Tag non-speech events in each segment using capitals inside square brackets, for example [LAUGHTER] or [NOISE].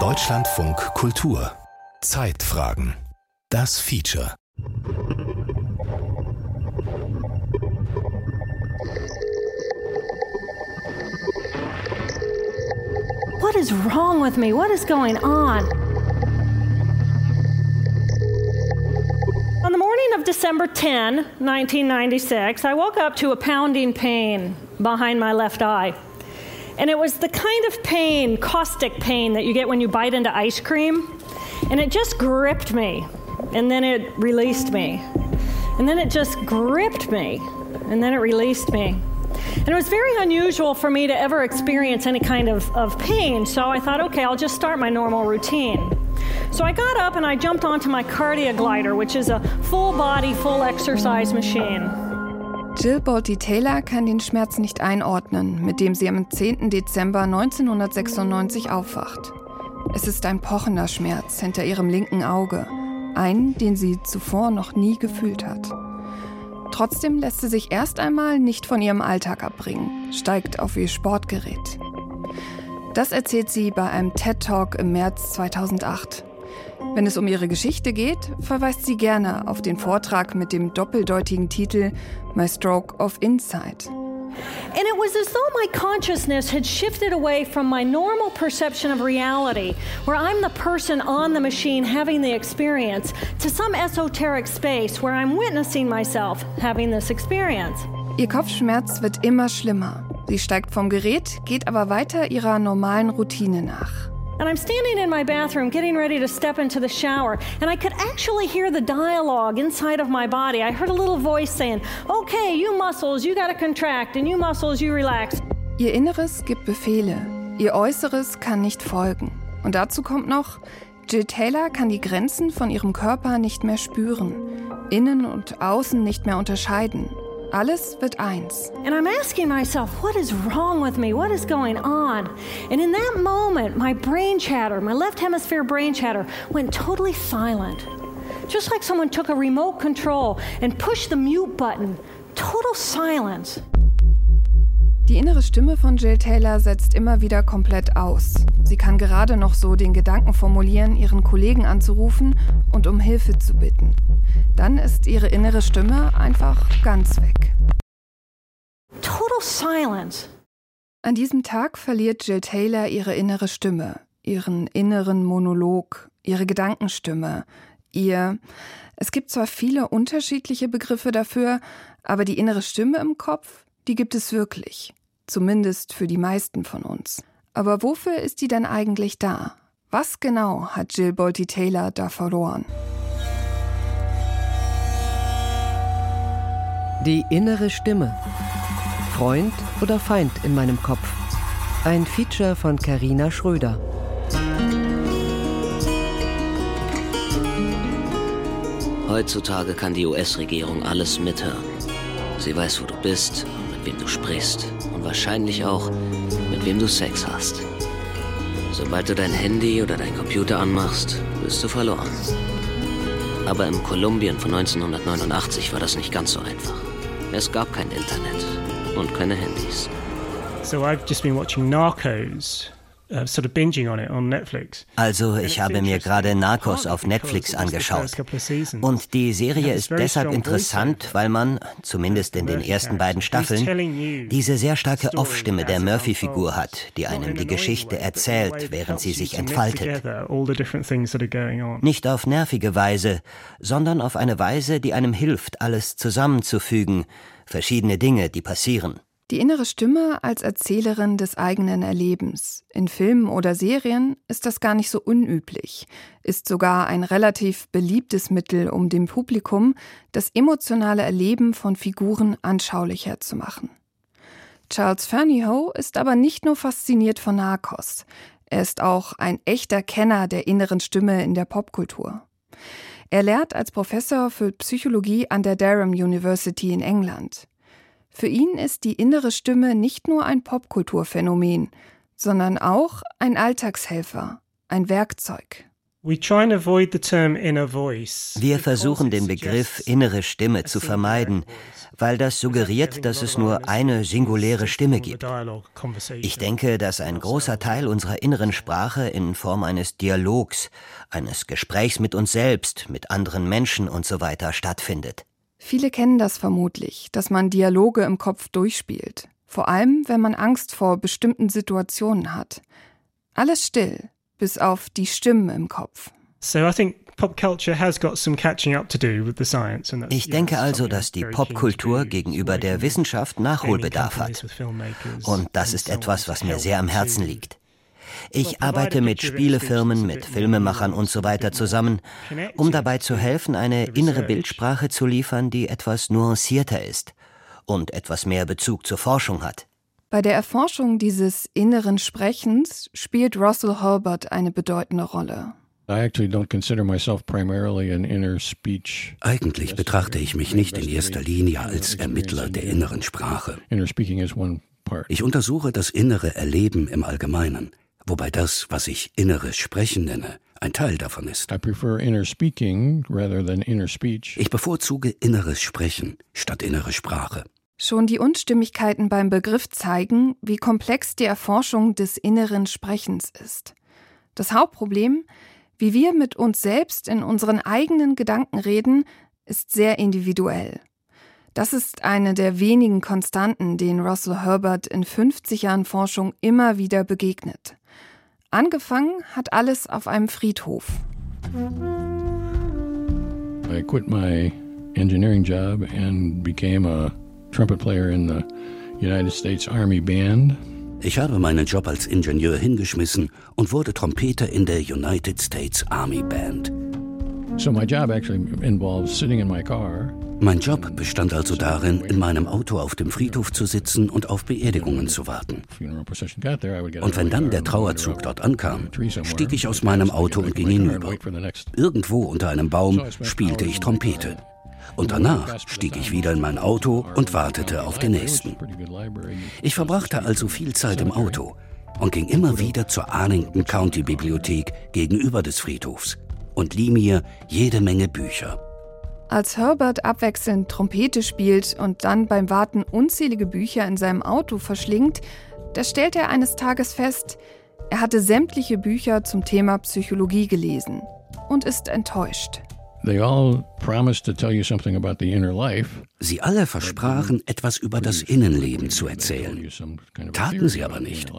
Deutschlandfunk Kultur Zeitfragen Das Feature What is wrong with me? What is going on? On the morning of December 10, 1996, I woke up to a pounding pain behind my left eye. And it was the kind of pain, caustic pain, that you get when you bite into ice cream. And it just gripped me. And then it released me. And then it just gripped me. And then it released me. And it was very unusual for me to ever experience any kind of, of pain. So I thought, okay, I'll just start my normal routine. So I got up and I jumped onto my Cardia Glider, which is a full body, full exercise machine. Jill Bolte Taylor kann den Schmerz nicht einordnen, mit dem sie am 10. Dezember 1996 aufwacht. Es ist ein pochender Schmerz hinter ihrem linken Auge, einen, den sie zuvor noch nie gefühlt hat. Trotzdem lässt sie sich erst einmal nicht von ihrem Alltag abbringen, steigt auf ihr Sportgerät. Das erzählt sie bei einem TED Talk im März 2008. Wenn es um ihre Geschichte geht, verweist sie gerne auf den Vortrag mit dem doppeldeutigen Titel My Stroke of Insight. And it was as though my consciousness had shifted away from my normal perception of reality, where I'm the person on the machine having the experience, to some esoteric space where I'm witnessing myself having this experience. Ihr Kopfschmerz wird immer schlimmer. Sie steigt vom Gerät, geht aber weiter ihrer normalen Routine nach. And I'm standing in my bathroom getting ready to step into the shower, and I could actually hear the dialogue inside of my body. I heard a little voice saying, Okay, you muscles, you gotta contract, and you muscles, you relax. Ihr Inneres gibt Befehle, ihr Äußeres kann nicht folgen. Und dazu kommt noch, Jill Taylor kann die Grenzen von ihrem Körper nicht mehr spüren, innen und außen nicht mehr unterscheiden. Alles wird eins. And I'm asking myself, what is wrong with me? What is going on? And in that moment, my brain chatter, my left hemisphere brain chatter, went totally silent. Just like someone took a remote control and pushed the mute button. Total silence. Die innere Stimme von Jill Taylor setzt immer wieder komplett aus. Sie kann gerade noch so den Gedanken formulieren, ihren Kollegen anzurufen und um Hilfe zu bitten. Dann ist ihre innere Stimme einfach ganz weg. Total silence. An diesem Tag verliert Jill Taylor ihre innere Stimme, ihren inneren Monolog, ihre Gedankenstimme, ihr. Es gibt zwar viele unterschiedliche Begriffe dafür, aber die innere Stimme im Kopf, die gibt es wirklich. Zumindest für die meisten von uns. Aber wofür ist die denn eigentlich da? Was genau hat Jill Bolte Taylor da verloren? Die innere Stimme. Freund oder Feind in meinem Kopf. Ein Feature von Karina Schröder. Heutzutage kann die US-Regierung alles mithören. Sie weiß, wo du bist und mit wem du sprichst. Wahrscheinlich auch, mit wem du Sex hast. Sobald du dein Handy oder dein Computer anmachst, bist du verloren. Aber im Kolumbien von 1989 war das nicht ganz so einfach. Es gab kein Internet und keine Handys. So I've just been watching Narcos also ich habe mir gerade Narcos auf Netflix angeschaut. Und die Serie ist deshalb interessant, weil man, zumindest in den ersten beiden Staffeln, diese sehr starke Off-Stimme der Murphy-Figur hat, die einem die Geschichte erzählt, während sie sich entfaltet. Nicht auf nervige Weise, sondern auf eine Weise, die einem hilft, alles zusammenzufügen, verschiedene Dinge, die passieren. Die innere Stimme als Erzählerin des eigenen Erlebens. In Filmen oder Serien ist das gar nicht so unüblich, ist sogar ein relativ beliebtes Mittel, um dem Publikum das emotionale Erleben von Figuren anschaulicher zu machen. Charles Fernyhough ist aber nicht nur fasziniert von Narcos, er ist auch ein echter Kenner der inneren Stimme in der Popkultur. Er lehrt als Professor für Psychologie an der Durham University in England. Für ihn ist die innere Stimme nicht nur ein Popkulturphänomen, sondern auch ein Alltagshelfer, ein Werkzeug. Wir versuchen den Begriff innere Stimme zu vermeiden, weil das suggeriert, dass es nur eine singuläre Stimme gibt. Ich denke, dass ein großer Teil unserer inneren Sprache in Form eines Dialogs, eines Gesprächs mit uns selbst, mit anderen Menschen usw. So stattfindet. Viele kennen das vermutlich, dass man Dialoge im Kopf durchspielt. Vor allem, wenn man Angst vor bestimmten Situationen hat. Alles still, bis auf die Stimmen im Kopf. Ich denke also, dass die Popkultur gegenüber der Wissenschaft Nachholbedarf hat. Und das ist etwas, was mir sehr am Herzen liegt. Ich arbeite mit Spielefirmen, mit Filmemachern und so weiter zusammen, um dabei zu helfen, eine innere Bildsprache zu liefern, die etwas nuancierter ist und etwas mehr Bezug zur Forschung hat. Bei der Erforschung dieses inneren Sprechens spielt Russell Herbert eine bedeutende Rolle. Eigentlich betrachte ich mich nicht in erster Linie als Ermittler der inneren Sprache. Ich untersuche das innere Erleben im Allgemeinen, wobei das, was ich inneres Sprechen nenne, ein Teil davon ist. Ich bevorzuge inneres Sprechen statt innere Sprache. Schon die Unstimmigkeiten beim Begriff zeigen, wie komplex die Erforschung des inneren Sprechens ist. Das Hauptproblem, wie wir mit uns selbst in unseren eigenen Gedanken reden, ist sehr individuell. Das ist eine der wenigen Konstanten, denen Russell Herbert in 50 Jahren Forschung immer wieder begegnet. Angefangen hat alles auf einem Friedhof. I quit my engineering job and became a trumpet player in the United States Army Band. Ich habe meinen Job als Ingenieur hingeschmissen und wurde Trompeter in der United States Army Band. So my job actually involves sitting in my car. Mein Job bestand also darin, in meinem Auto auf dem Friedhof zu sitzen und auf Beerdigungen zu warten. Und wenn dann der Trauerzug dort ankam, stieg ich aus meinem Auto und ging hinüber. Irgendwo unter einem Baum spielte ich Trompete. Und danach stieg ich wieder in mein Auto und wartete auf den nächsten. Ich verbrachte also viel Zeit im Auto und ging immer wieder zur Arlington County Bibliothek gegenüber des Friedhofs und lieh mir jede Menge Bücher. Als Herbert abwechselnd Trompete spielt und dann beim Warten unzählige Bücher in seinem Auto verschlingt, da stellt er eines Tages fest, er hatte sämtliche Bücher zum Thema Psychologie gelesen und ist enttäuscht. Sie alle versprachen, etwas über das Innenleben zu erzählen. Taten sie aber nicht.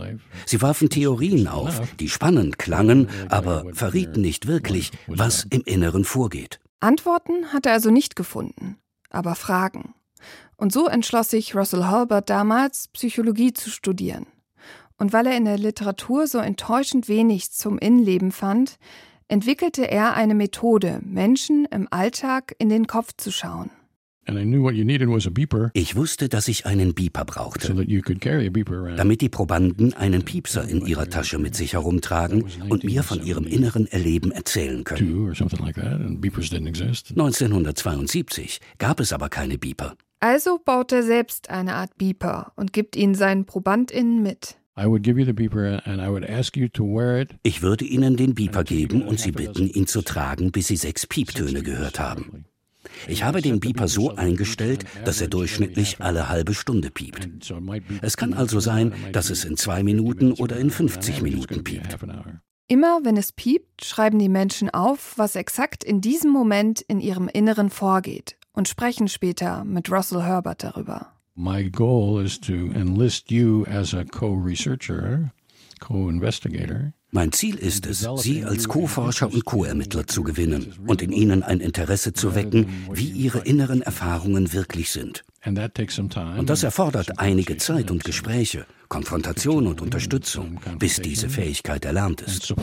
Sie warfen Theorien auf, die spannend klangen, aber verrieten nicht wirklich, was im Inneren vorgeht. Antworten hat er also nicht gefunden, aber Fragen. Und so entschloss sich Russell Herbert damals, Psychologie zu studieren. Und weil er in der Literatur so enttäuschend wenig zum Innenleben fand, entwickelte er eine Methode, Menschen im Alltag in den Kopf zu schauen. Ich wusste, dass ich einen Beeper brauchte, damit die Probanden einen Piepser in ihrer Tasche mit sich herumtragen und mir von ihrem inneren Erleben erzählen können. 1972 gab es aber keine Beeper. Also baut er selbst eine Art Beeper und gibt ihn seinen ProbandInnen mit. Ich würde Ihnen den Beeper geben und Sie bitten, ihn zu tragen, bis Sie sechs Pieptöne gehört haben. Ich habe den Beeper so eingestellt, dass er durchschnittlich alle halbe Stunde piept. Es kann also sein, dass es in zwei Minuten oder in 50 Minuten piept. Immer wenn es piept, schreiben die Menschen auf, was exakt in diesem Moment in ihrem Inneren vorgeht und sprechen später mit Russell Herbert darüber. My goal is to enlist you as a co-researcher. Mein Ziel ist es, Sie als Co-Forscher und Co-Ermittler zu gewinnen und in Ihnen ein Interesse zu wecken, wie Ihre inneren Erfahrungen wirklich sind. Und das erfordert einige Zeit und Gespräche, Konfrontation und Unterstützung, bis diese Fähigkeit erlernt ist.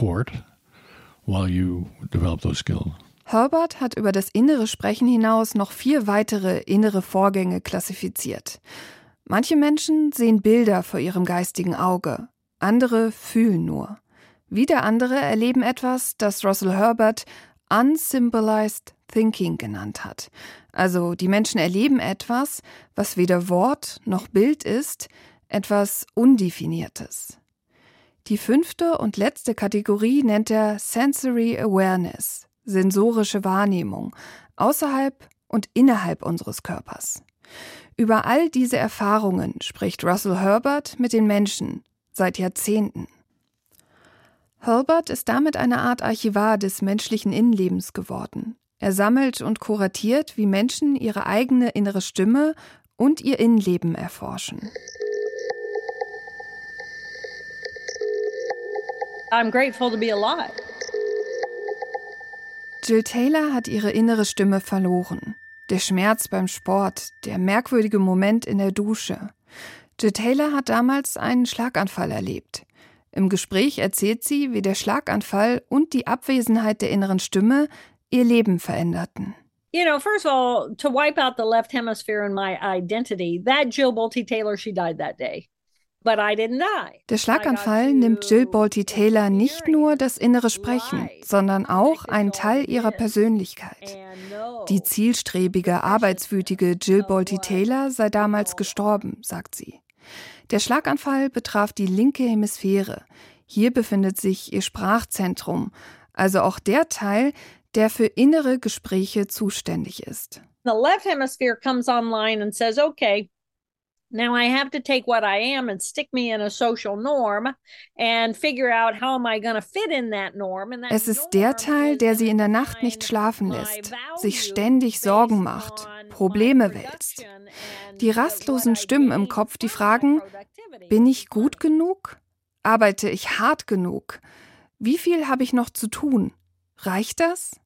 Herbert hat über das innere Sprechen hinaus noch vier weitere innere Vorgänge klassifiziert. Manche Menschen sehen Bilder vor ihrem geistigen Auge, andere fühlen nur. Wieder andere erleben etwas, das Russell Herbert Unsymbolized Thinking genannt hat. Also die Menschen erleben etwas, was weder Wort noch Bild ist, etwas Undefiniertes. Die fünfte und letzte Kategorie nennt er Sensory Awareness, sensorische Wahrnehmung, außerhalb und innerhalb unseres Körpers. Über all diese Erfahrungen spricht Russell Herbert mit den Menschen seit Jahrzehnten. Herbert ist damit eine Art Archivar des menschlichen Innenlebens geworden. Er sammelt und kuratiert, wie Menschen ihre eigene innere Stimme und ihr Innenleben erforschen. I'm grateful to be alive. Jill Taylor hat ihre innere Stimme verloren. Der Schmerz beim Sport, der merkwürdige Moment in der Dusche. Jill Taylor hat damals einen Schlaganfall erlebt. Im Gespräch erzählt sie, wie der Schlaganfall und die Abwesenheit der inneren Stimme ihr Leben veränderten. You know, first of all, to wipe out the left hemisphere in my identity, that Jill Bolte Taylor, she died that day. Der Schlaganfall nimmt Jill Bolte Taylor nicht nur das innere Sprechen, sondern auch einen Teil ihrer Persönlichkeit. Die zielstrebige, arbeitswütige Jill Bolte Taylor sei damals gestorben, sagt sie. Der Schlaganfall betraf die linke Hemisphäre. Hier befindet sich ihr Sprachzentrum, also auch der Teil, der für innere Gespräche zuständig ist. The left hemisphere comes online and says, okay, Now I have to take what I am and stick me in a social norm and figure out how am I going to fit in that norm. Es ist der Teil, der sie in der Nacht nicht schlafen lässt, sich ständig Sorgen macht, Probleme wälzt. Die rastlosen Stimmen im Kopf, die fragen, bin ich gut genug? Arbeite ich hart genug? Wie viel habe ich noch zu tun? Reicht das?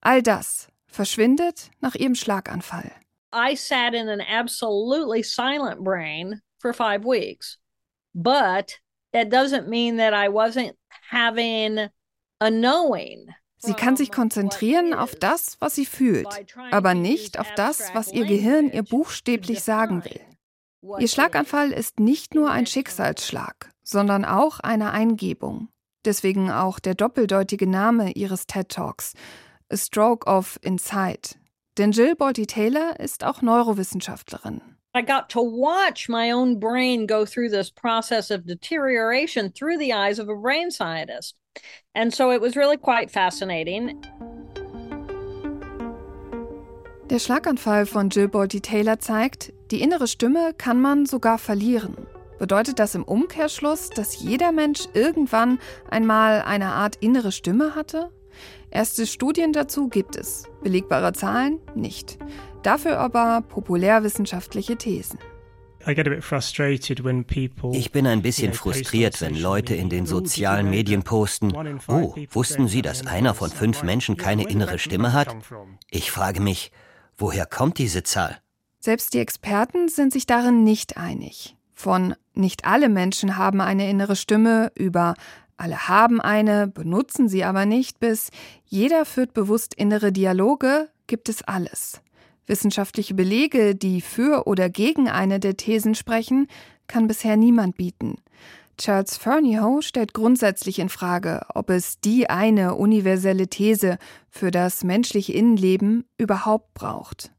All das verschwindet nach ihrem Schlaganfall. I sat in an absolutely silent brain for five weeks. But that doesn't mean that I wasn't having a knowing. Sie kann sich konzentrieren auf das, was sie fühlt, aber nicht auf das, was ihr Gehirn ihr buchstäblich sagen will. Ihr Schlaganfall ist nicht nur ein Schicksalsschlag, sondern auch eine Eingebung. Deswegen auch der doppeldeutige Name ihres TED Talks, A Stroke of Insight, denn Jill Bolte Taylor ist auch Neurowissenschaftlerin. I got to watch my own brain go through this process of deterioration through the eyes of a brain scientist. And so it was really quite fascinating. Der Schlaganfall von Jill Bolte Taylor zeigt, die innere Stimme kann man sogar verlieren. Bedeutet das im Umkehrschluss, dass jeder Mensch irgendwann einmal eine Art innere Stimme hatte? Erste Studien dazu gibt es, belegbare Zahlen nicht. Dafür aber populärwissenschaftliche Thesen. Ich bin ein bisschen frustriert, wenn Leute in den sozialen Medien posten, oh, wussten Sie, dass einer von fünf Menschen keine innere Stimme hat? Ich frage mich, woher kommt diese Zahl? Selbst die Experten sind sich darin nicht einig. Von nicht alle Menschen haben eine innere Stimme über alle haben eine, benutzen sie aber nicht, bis jeder führt bewusst innere Dialoge, gibt es alles. Wissenschaftliche Belege, die für oder gegen eine der Thesen sprechen, kann bisher niemand bieten. Charles Fernyhough stellt grundsätzlich in Frage, ob es die eine universelle These für das menschliche Innenleben überhaupt braucht.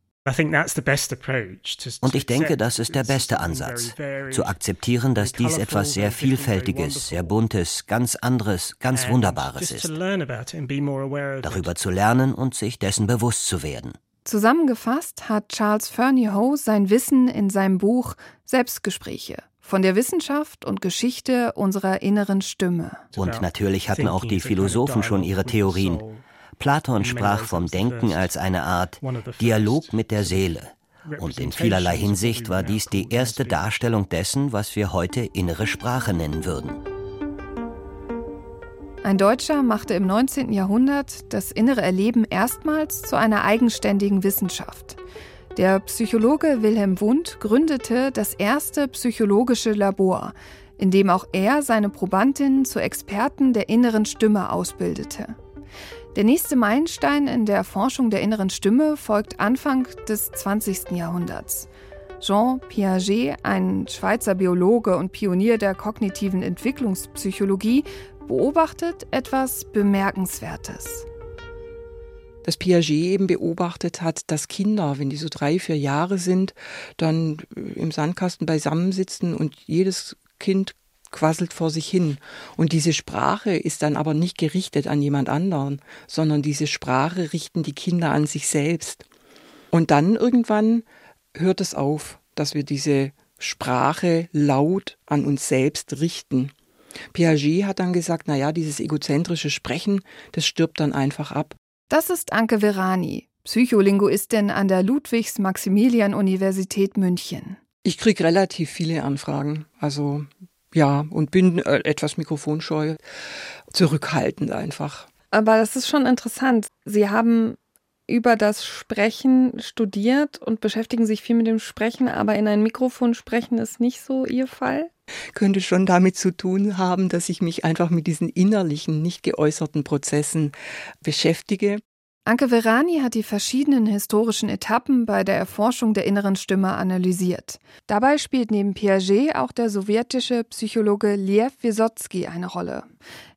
Und ich denke, das ist der beste Ansatz, zu akzeptieren, dass dies etwas sehr Vielfältiges, sehr Buntes, ganz anderes, ganz Wunderbares ist. Darüber zu lernen und sich dessen bewusst zu werden. Zusammengefasst hat Charles Fernyhough sein Wissen in seinem Buch Selbstgespräche von der Wissenschaft und Geschichte unserer inneren Stimme. Und natürlich hatten auch die Philosophen schon ihre Theorien. Platon sprach vom Denken als eine Art Dialog mit der Seele. Und in vielerlei Hinsicht war dies die erste Darstellung dessen, was wir heute innere Sprache nennen würden. Ein Deutscher machte im 19. Jahrhundert das innere Erleben erstmals zu einer eigenständigen Wissenschaft. Der Psychologe Wilhelm Wundt gründete das erste psychologische Labor, in dem auch er seine Probandinnen zu Experten der inneren Stimme ausbildete. Der nächste Meilenstein in der Forschung der inneren Stimme folgt Anfang des 20. Jahrhunderts. Jean Piaget, ein Schweizer Biologe und Pionier der kognitiven Entwicklungspsychologie, beobachtet etwas Bemerkenswertes. Dass Piaget eben beobachtet hat, dass Kinder, wenn die so drei, vier Jahre sind, dann im Sandkasten beisammensitzen und jedes Kind quasselt vor sich hin. Und diese Sprache ist dann aber nicht gerichtet an jemand anderen, sondern diese Sprache richten die Kinder an sich selbst. Und dann irgendwann hört es auf, dass wir diese Sprache laut an uns selbst richten. Piaget hat dann gesagt, na ja, dieses egozentrische Sprechen, das stirbt dann einfach ab. Das ist Anke Verani, Psycholinguistin an der Ludwigs-Maximilian-Universität München. Ich kriege relativ viele Anfragen, also ja, und bin äh, etwas mikrofonscheu, zurückhaltend einfach. Aber das ist schon interessant. Sie haben über das Sprechen studiert und beschäftigen sich viel mit dem Sprechen, aber in ein Mikrofon sprechen ist nicht so Ihr Fall? Könnte schon damit zu tun haben, dass ich mich einfach mit diesen innerlichen, nicht geäußerten Prozessen beschäftige. Anke Verani hat die verschiedenen historischen Etappen bei der Erforschung der inneren Stimme analysiert. Dabei spielt neben Piaget auch der sowjetische Psychologe Lev Wysotsky eine Rolle.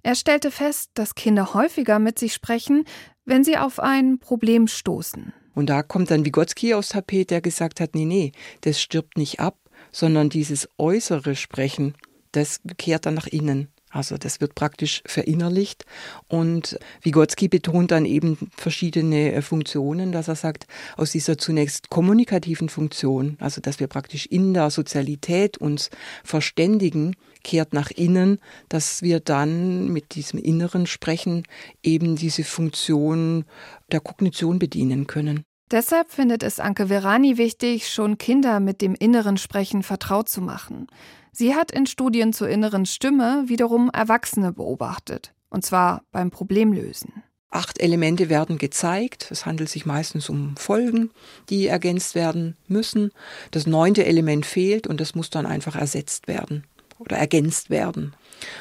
Er stellte fest, dass Kinder häufiger mit sich sprechen, wenn sie auf ein Problem stoßen. Und da kommt dann Vygotsky aus Tapet, der gesagt hat, nee, nee, das stirbt nicht ab, sondern dieses äußere Sprechen, das kehrt dann nach innen. Also das wird praktisch verinnerlicht und Vygotsky betont dann eben verschiedene äh, Funktionen, dass er sagt, aus dieser zunächst kommunikativen Funktion, also dass wir praktisch in der Sozialität uns verständigen, kehrt nach innen, dass wir dann mit diesem inneren Sprechen eben diese Funktion der Kognition bedienen können. Deshalb findet es Anke Verani wichtig, schon Kinder mit dem inneren Sprechen vertraut zu machen. Sie hat in Studien zur inneren Stimme wiederum Erwachsene beobachtet, und zwar beim Problemlösen. Acht Elemente werden gezeigt. Es handelt sich meistens um Folgen, die ergänzt werden müssen. Das neunte Element fehlt und das muss dann einfach ersetzt werden oder ergänzt werden.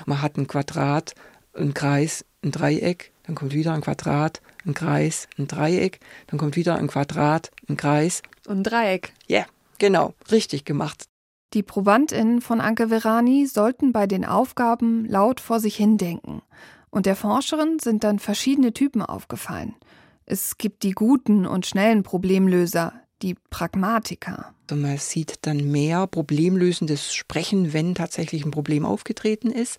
Man hat ein Quadrat, ein Kreis, ein Dreieck, dann kommt wieder ein Quadrat, ein Kreis, ein Dreieck, dann kommt wieder ein Quadrat, ein Kreis. Und ein Dreieck. Ja, yeah, genau, richtig gemacht. Die ProbandInnen von Anke Verani sollten bei den Aufgaben laut vor sich hindenken. Und der Forscherin sind dann verschiedene Typen aufgefallen. Es gibt die guten und schnellen Problemlöser, die Pragmatiker. Also man sieht dann mehr problemlösendes Sprechen, wenn tatsächlich ein Problem aufgetreten ist.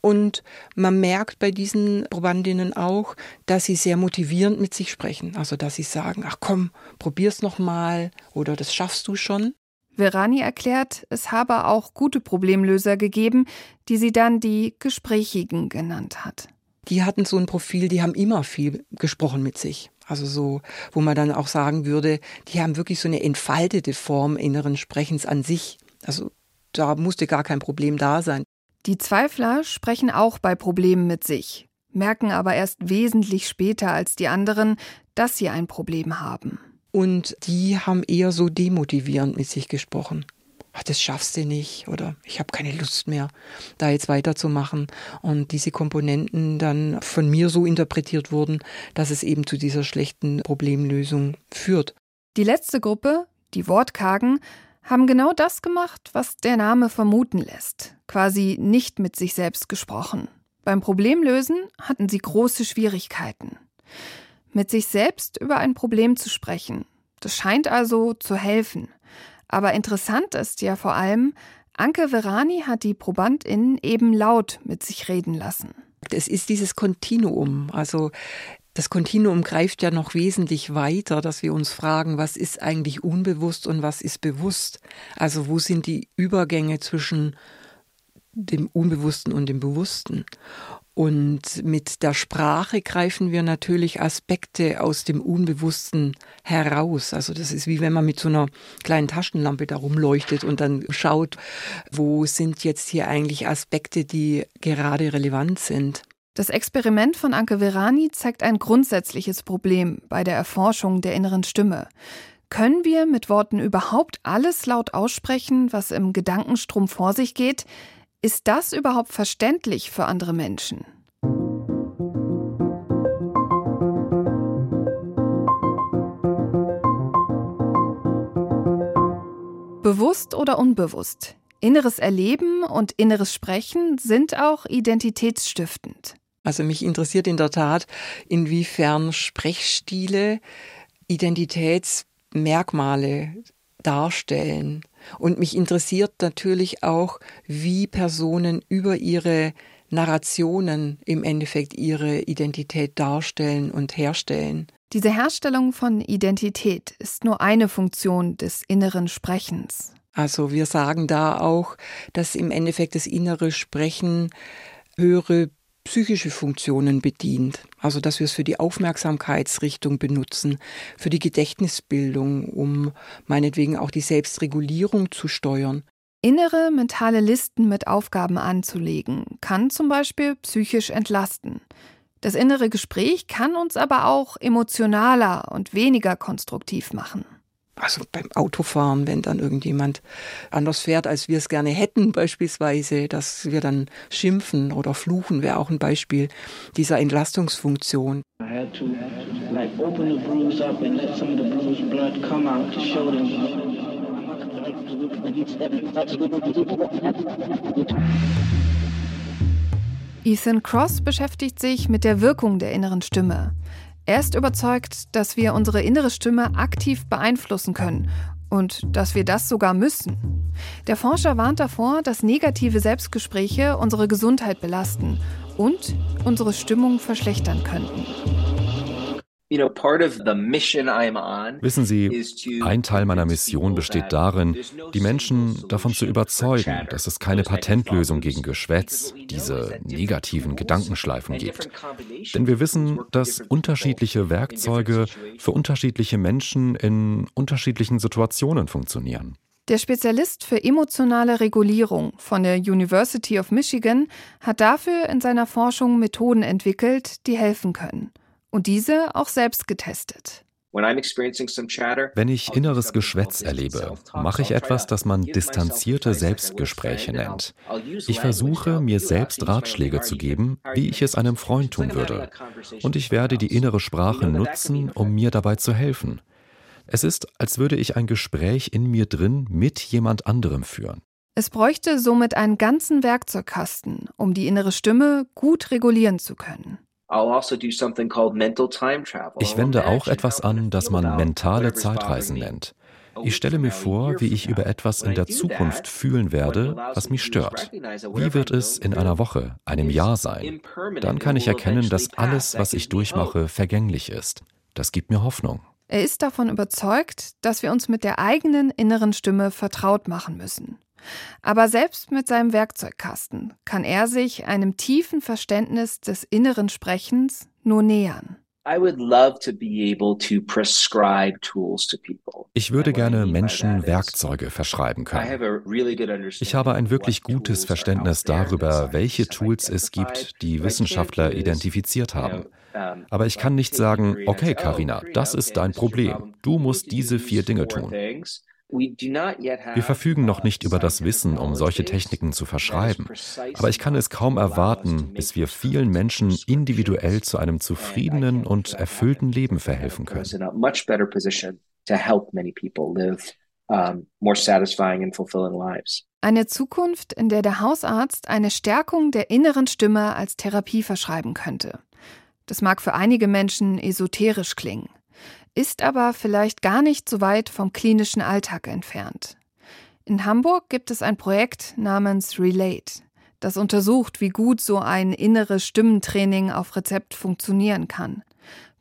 Und man merkt bei diesen Probandinnen auch, dass sie sehr motivierend mit sich sprechen. Also, dass sie sagen, ach komm, probier's noch mal oder das schaffst du schon. Verani erklärt, es habe auch gute Problemlöser gegeben, die sie dann die Gesprächigen genannt hat. Die hatten so ein Profil, die haben immer viel gesprochen mit sich. Also so, wo man dann auch sagen würde, die haben wirklich so eine entfaltete Form inneren Sprechens an sich. Also da musste gar kein Problem da sein. Die Zweifler sprechen auch bei Problemen mit sich, merken aber erst wesentlich später als die anderen, dass sie ein Problem haben. Und die haben eher so demotivierend mit sich gesprochen. Ach, das schaffst du nicht oder ich habe keine Lust mehr, da jetzt weiterzumachen. Und diese Komponenten dann von mir so interpretiert wurden, dass es eben zu dieser schlechten Problemlösung führt. Die letzte Gruppe, die Wortkargen, haben genau das gemacht, was der Name vermuten lässt. Quasi nicht mit sich selbst gesprochen. Beim Problemlösen hatten sie große Schwierigkeiten mit sich selbst über ein Problem zu sprechen. Das scheint also zu helfen. Aber interessant ist ja vor allem, Anke Verani hat die ProbandInnen eben laut mit sich reden lassen. Es ist dieses Kontinuum. Also das Kontinuum greift ja noch wesentlich weiter, dass wir uns fragen, was ist eigentlich unbewusst und was ist bewusst? Also wo sind die Übergänge zwischen dem Unbewussten und dem Bewussten? Und mit der Sprache greifen wir natürlich Aspekte aus dem Unbewussten heraus. Also das ist wie wenn man mit so einer kleinen Taschenlampe da rumleuchtet und dann schaut, wo sind jetzt hier eigentlich Aspekte, die gerade relevant sind. Das Experiment von Anke Verani zeigt ein grundsätzliches Problem bei der Erforschung der inneren Stimme. Können wir mit Worten überhaupt alles laut aussprechen, was im Gedankenstrom vor sich geht? Ist das überhaupt verständlich für andere Menschen? Bewusst oder unbewusst, inneres Erleben und inneres Sprechen sind auch identitätsstiftend. Also mich interessiert in der Tat, inwiefern Sprechstile Identitätsmerkmale darstellen. Und mich interessiert natürlich auch, wie Personen über ihre Narrationen im Endeffekt ihre Identität darstellen und herstellen. Diese Herstellung von Identität ist nur eine Funktion des inneren Sprechens. Also wir sagen da auch, dass im Endeffekt das innere Sprechen höhere psychische Funktionen bedient. Also dass wir es für die Aufmerksamkeitsrichtung benutzen, für die Gedächtnisbildung, um meinetwegen auch die Selbstregulierung zu steuern. Innere mentale Listen mit Aufgaben anzulegen, kann zum Beispiel psychisch entlasten. Das innere Gespräch kann uns aber auch emotionaler und weniger konstruktiv machen. Also beim Autofahren, wenn dann irgendjemand anders fährt, als wir es gerne hätten, beispielsweise, dass wir dann schimpfen oder fluchen, wäre auch ein Beispiel dieser Entlastungsfunktion. Ethan Cross beschäftigt sich mit der Wirkung der inneren Stimme. Er ist überzeugt, dass wir unsere innere Stimme aktiv beeinflussen können und dass wir das sogar müssen. Der Forscher warnt davor, dass negative Selbstgespräche unsere Gesundheit belasten und unsere Stimmung verschlechtern könnten. Wissen Sie, ein Teil meiner Mission besteht darin, die Menschen davon zu überzeugen, dass es keine Patentlösung gegen Geschwätz, diese negativen Gedankenschleifen gibt. Denn wir wissen, dass unterschiedliche Werkzeuge für unterschiedliche Menschen in unterschiedlichen Situationen funktionieren. Der Spezialist für emotionale Regulierung von der University of Michigan hat dafür in seiner Forschung Methoden entwickelt, die helfen können und diese auch selbst getestet. Wenn ich inneres Geschwätz erlebe, mache ich etwas, das man distanzierte Selbstgespräche nennt. Ich versuche, mir selbst Ratschläge zu geben, wie ich es einem Freund tun würde. Und ich werde die innere Sprache nutzen, um mir dabei zu helfen. Es ist, als würde ich ein Gespräch in mir drin mit jemand anderem führen. Es bräuchte somit einen ganzen Werkzeugkasten, um die innere Stimme gut regulieren zu können. Also ich wende auch etwas an, das man mentale Zeitreisen nennt. Ich stelle mir vor, wie ich über etwas in der Zukunft fühlen werde, was mich stört. Wie wird es in einer Woche, einem Jahr sein? Dann kann ich erkennen, dass alles, was ich durchmache, vergänglich ist. Das gibt mir Hoffnung. Er ist davon überzeugt, dass wir uns mit der eigenen inneren Stimme vertraut machen müssen. Aber selbst mit seinem Werkzeugkasten kann er sich einem tiefen Verständnis des inneren Sprechens nur nähern. Ich würde gerne Menschen Werkzeuge verschreiben können. Ich habe ein wirklich gutes Verständnis darüber, welche Tools es gibt, die Wissenschaftler identifiziert haben. Aber ich kann nicht sagen, okay, Karina, das ist dein Problem. Du musst diese vier Dinge tun. Wir verfügen noch nicht über das Wissen, um solche Techniken zu verschreiben, aber ich kann es kaum erwarten, bis wir vielen Menschen individuell zu einem zufriedenen und erfüllten Leben verhelfen können. Eine Zukunft, in der der Hausarzt eine Stärkung der inneren Stimme als Therapie verschreiben könnte. Das mag für einige Menschen esoterisch klingen ist aber vielleicht gar nicht so weit vom klinischen Alltag entfernt. In Hamburg gibt es ein Projekt namens Relate, das untersucht, wie gut so ein inneres Stimmentraining auf Rezept funktionieren kann.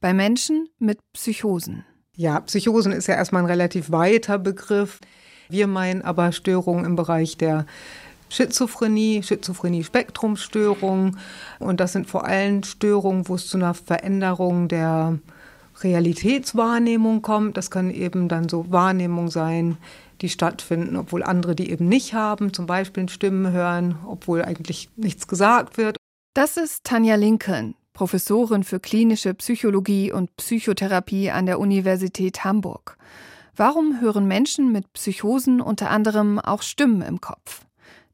Bei Menschen mit Psychosen. Ja, Psychosen ist ja erstmal ein relativ weiter Begriff. Wir meinen aber Störungen im Bereich der Schizophrenie, Schizophrenie-Spektrumstörungen. Und das sind vor allem Störungen, wo es zu einer Veränderung der Realitätswahrnehmung kommt. Das können eben dann so Wahrnehmungen sein, die stattfinden, obwohl andere die eben nicht haben, zum Beispiel Stimmen hören, obwohl eigentlich nichts gesagt wird. Das ist Tanja Lincoln, Professorin für klinische Psychologie und Psychotherapie an der Universität Hamburg. Warum hören Menschen mit Psychosen unter anderem auch Stimmen im Kopf?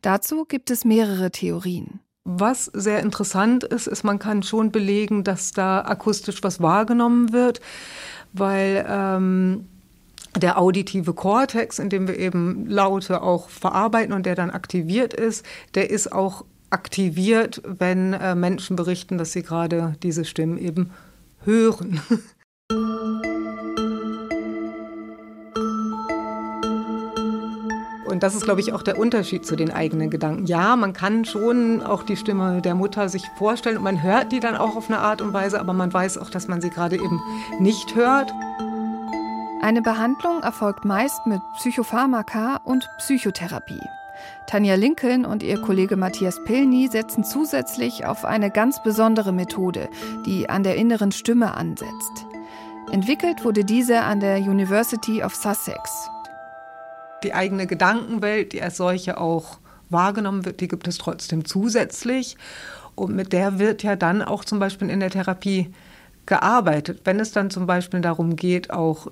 Dazu gibt es mehrere Theorien. Was sehr interessant ist, ist, man kann schon belegen, dass da akustisch was wahrgenommen wird, weil ähm, der auditive Kortex, in dem wir eben Laute auch verarbeiten und der dann aktiviert ist, der ist auch aktiviert, wenn äh, Menschen berichten, dass sie gerade diese Stimmen eben hören. [LAUGHS] Und das ist, glaube ich, auch der Unterschied zu den eigenen Gedanken. Ja, man kann schon auch die Stimme der Mutter sich vorstellen und man hört die dann auch auf eine Art und Weise, aber man weiß auch, dass man sie gerade eben nicht hört. Eine Behandlung erfolgt meist mit Psychopharmaka und Psychotherapie. Tanja Lincoln und ihr Kollege Matthias Pilny setzen zusätzlich auf eine ganz besondere Methode, die an der inneren Stimme ansetzt. Entwickelt wurde diese an der University of Sussex. Die eigene Gedankenwelt, die als solche auch wahrgenommen wird, die gibt es trotzdem zusätzlich. Und mit der wird ja dann auch zum Beispiel in der Therapie gearbeitet. Wenn es dann zum Beispiel darum geht, auch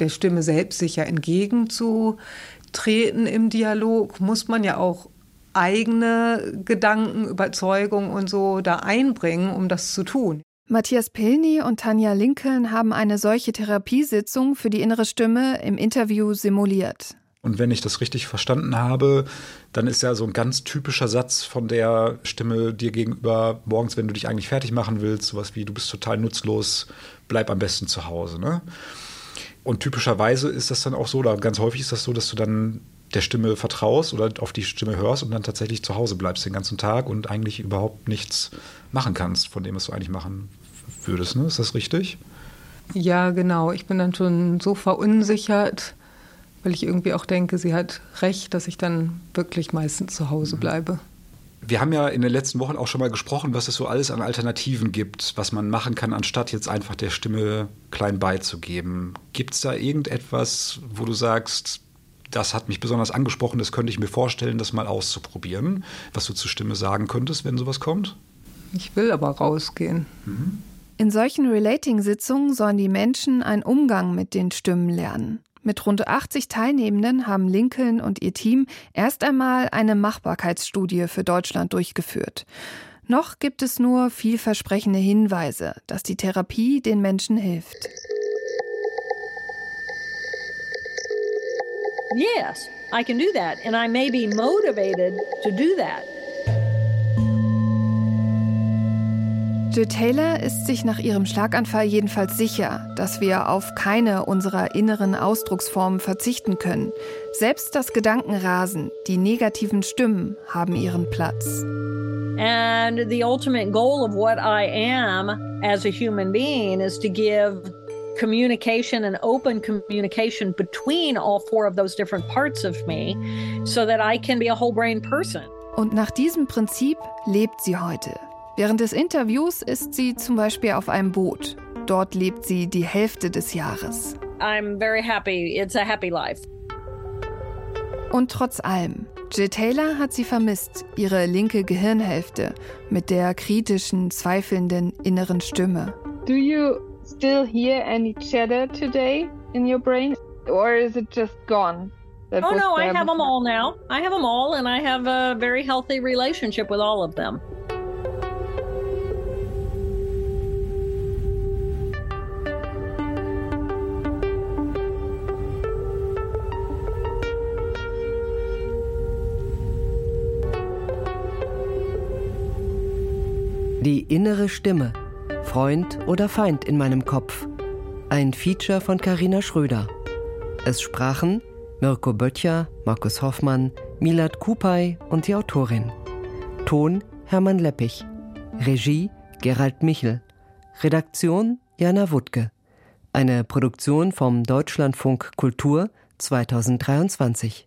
der Stimme selbst sicher entgegenzutreten im Dialog, muss man ja auch eigene Gedanken, Überzeugungen und so da einbringen, um das zu tun. Matthias Pilny und Tanja Lincoln haben eine solche Therapiesitzung für die innere Stimme im Interview simuliert. Und wenn ich das richtig verstanden habe, dann ist ja so ein ganz typischer Satz von der Stimme dir gegenüber morgens, wenn du dich eigentlich fertig machen willst, sowas wie du bist total nutzlos, bleib am besten zu Hause. Ne? Und typischerweise ist das dann auch so, oder ganz häufig ist das so, dass du dann der Stimme vertraust oder auf die Stimme hörst und dann tatsächlich zu Hause bleibst den ganzen Tag und eigentlich überhaupt nichts machen kannst, von dem was du eigentlich machen würdest. Ne? Ist das richtig? Ja, genau. Ich bin dann schon so verunsichert, weil ich irgendwie auch denke, sie hat recht, dass ich dann wirklich meistens zu Hause mhm. bleibe. Wir haben ja in den letzten Wochen auch schon mal gesprochen, was es so alles an Alternativen gibt, was man machen kann, anstatt jetzt einfach der Stimme klein beizugeben. Gibt es da irgendetwas, wo du sagst, das hat mich besonders angesprochen, das könnte ich mir vorstellen, das mal auszuprobieren, was du zur Stimme sagen könntest, wenn sowas kommt? Ich will aber rausgehen. Mhm. In solchen Relating-Sitzungen sollen die Menschen einen Umgang mit den Stimmen lernen. Mit rund 80 Teilnehmenden haben Lincoln und ihr Team erst einmal eine Machbarkeitsstudie für Deutschland durchgeführt. Noch gibt es nur vielversprechende Hinweise, dass die Therapie den Menschen hilft. Yes, I can do that and I may be motivated to do that. Jill Taylor ist sich nach ihrem Schlaganfall jedenfalls sicher, dass wir auf keine unserer inneren Ausdrucksformen verzichten können. Selbst das Gedankenrasen, die negativen Stimmen haben ihren Platz. And the ultimate goal of what I am as a human being is to give communication and open communication between all four of those different parts of me so that I can be a whole brain person. Und nach diesem Prinzip lebt sie heute. Während des Interviews ist sie zum Beispiel auf einem Boot. Dort lebt sie die Hälfte des Jahres. I'm very happy. It's a happy life. Und trotz allem, Jill Taylor hat sie vermisst, ihre linke Gehirnhälfte mit der kritischen, zweifelnden inneren Stimme. Do you still hear any chatter today in your brain or is it just gone? oh no, I have them all now. I have them all and I have a very healthy relationship with all of them. Innere Stimme. Freund oder Feind in meinem Kopf. Ein Feature von Karina Schröder. Es sprachen Mirko Böttcher, Markus Hoffmann, Milad Kupay und die Autorin. Ton Hermann Leppich. Regie Gerald Michel. Redaktion Jana Wuttke. Eine Produktion vom Deutschlandfunk Kultur 2023.